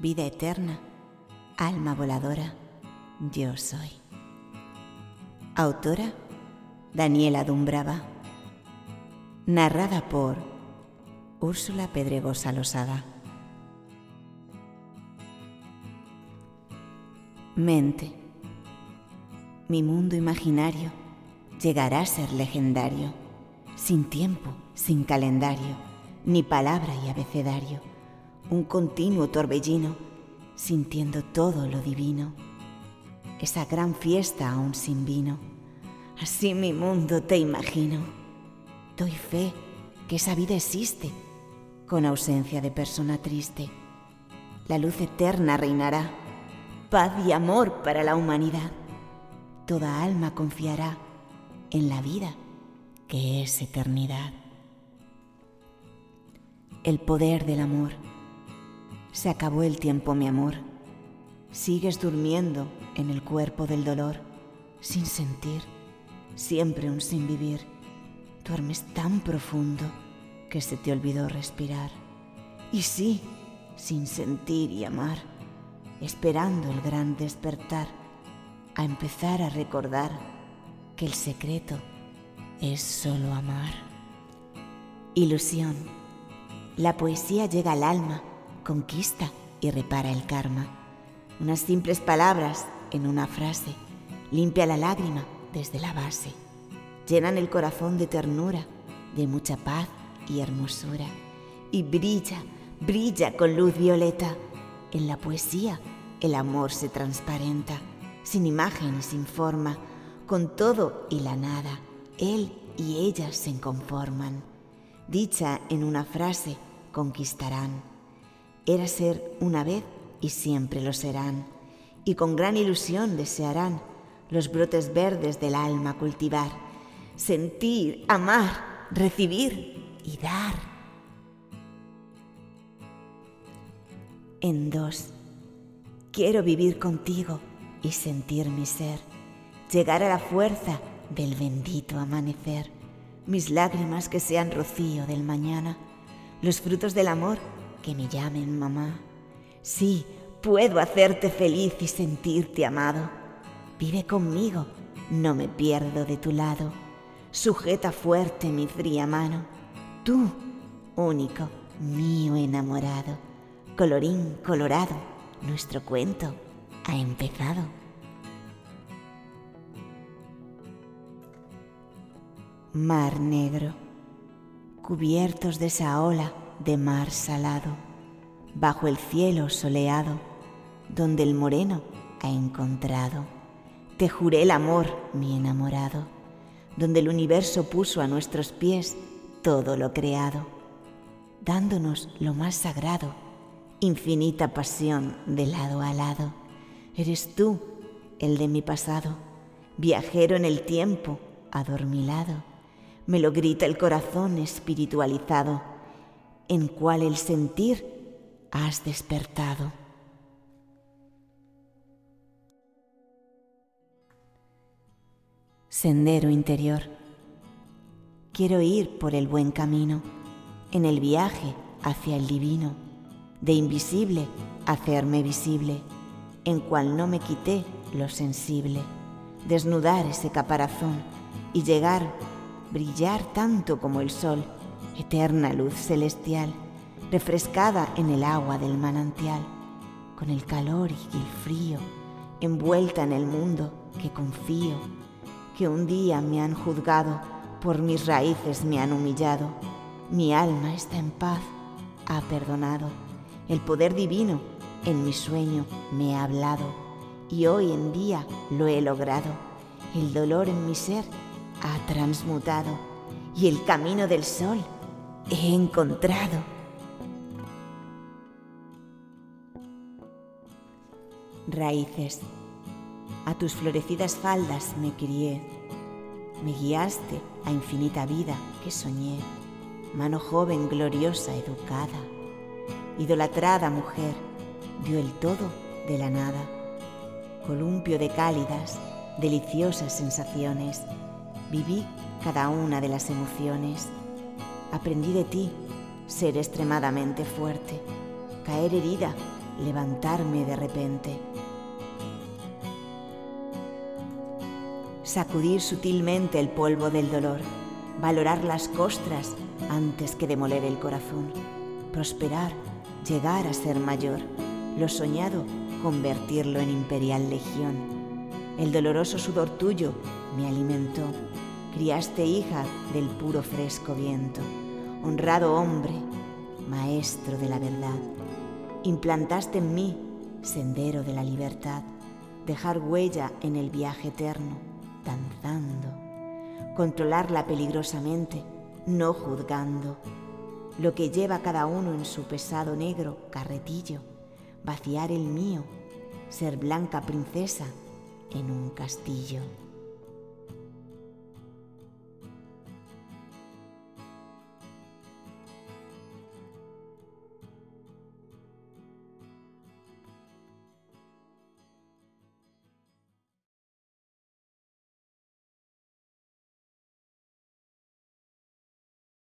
vida eterna, alma voladora, yo soy. Autora Daniela Dumbrava. Narrada por Úrsula Pedregosa Losada. Mente. Mi mundo imaginario llegará a ser legendario, sin tiempo, sin calendario, ni palabra y abecedario, un continuo torbellino, sintiendo todo lo divino, esa gran fiesta aún sin vino. Así mi mundo te imagino. Doy fe que esa vida existe, con ausencia de persona triste. La luz eterna reinará, paz y amor para la humanidad. Toda alma confiará en la vida que es eternidad. El poder del amor. Se acabó el tiempo, mi amor. Sigues durmiendo en el cuerpo del dolor, sin sentir, siempre un sin vivir. Duermes tan profundo que se te olvidó respirar. Y sí, sin sentir y amar, esperando el gran despertar, a empezar a recordar que el secreto es solo amar. Ilusión. La poesía llega al alma, conquista y repara el karma. Unas simples palabras en una frase limpia la lágrima desde la base. Llenan el corazón de ternura, de mucha paz y hermosura. Y brilla, brilla con luz violeta. En la poesía el amor se transparenta, sin imagen y sin forma con todo y la nada, él y ella se conforman. Dicha en una frase, conquistarán. Era ser una vez y siempre lo serán, y con gran ilusión desearán los brotes verdes del alma cultivar, sentir, amar, recibir y dar. En dos, quiero vivir contigo y sentir mi ser llegar a la fuerza del bendito amanecer, mis lágrimas que sean rocío del mañana, los frutos del amor que me llamen mamá. Sí, puedo hacerte feliz y sentirte amado. Vive conmigo, no me pierdo de tu lado. Sujeta fuerte mi fría mano. Tú, único, mío enamorado. Colorín colorado, nuestro cuento ha empezado. mar negro, cubiertos de esa ola de mar salado, bajo el cielo soleado, donde el moreno ha encontrado. Te juré el amor, mi enamorado, donde el universo puso a nuestros pies todo lo creado, dándonos lo más sagrado, infinita pasión de lado a lado. Eres tú, el de mi pasado, viajero en el tiempo, adormilado me lo grita el corazón espiritualizado, en cual el sentir has despertado. Sendero interior. Quiero ir por el buen camino, en el viaje hacia el divino, de invisible hacerme visible, en cual no me quité lo sensible, desnudar ese caparazón y llegar brillar tanto como el sol, eterna luz celestial, refrescada en el agua del manantial, con el calor y el frío, envuelta en el mundo que confío, que un día me han juzgado, por mis raíces me han humillado, mi alma está en paz, ha perdonado, el poder divino en mi sueño me ha hablado, y hoy en día lo he logrado, el dolor en mi ser ha transmutado y el camino del sol he encontrado. Raíces, a tus florecidas faldas me crié, me guiaste a infinita vida que soñé, mano joven, gloriosa, educada, idolatrada mujer, dio el todo de la nada, columpio de cálidas, deliciosas sensaciones, Viví cada una de las emociones. Aprendí de ti ser extremadamente fuerte, caer herida levantarme de repente. Sacudir sutilmente el polvo del dolor, valorar las costras antes que demoler el corazón, prosperar, llegar a ser mayor, lo soñado, convertirlo en imperial legión. El doloroso sudor tuyo me alimentó, criaste hija del puro fresco viento, honrado hombre, maestro de la verdad. Implantaste en mí sendero de la libertad, dejar huella en el viaje eterno, danzando, controlarla peligrosamente, no juzgando, lo que lleva cada uno en su pesado negro carretillo, vaciar el mío, ser blanca princesa en un castillo.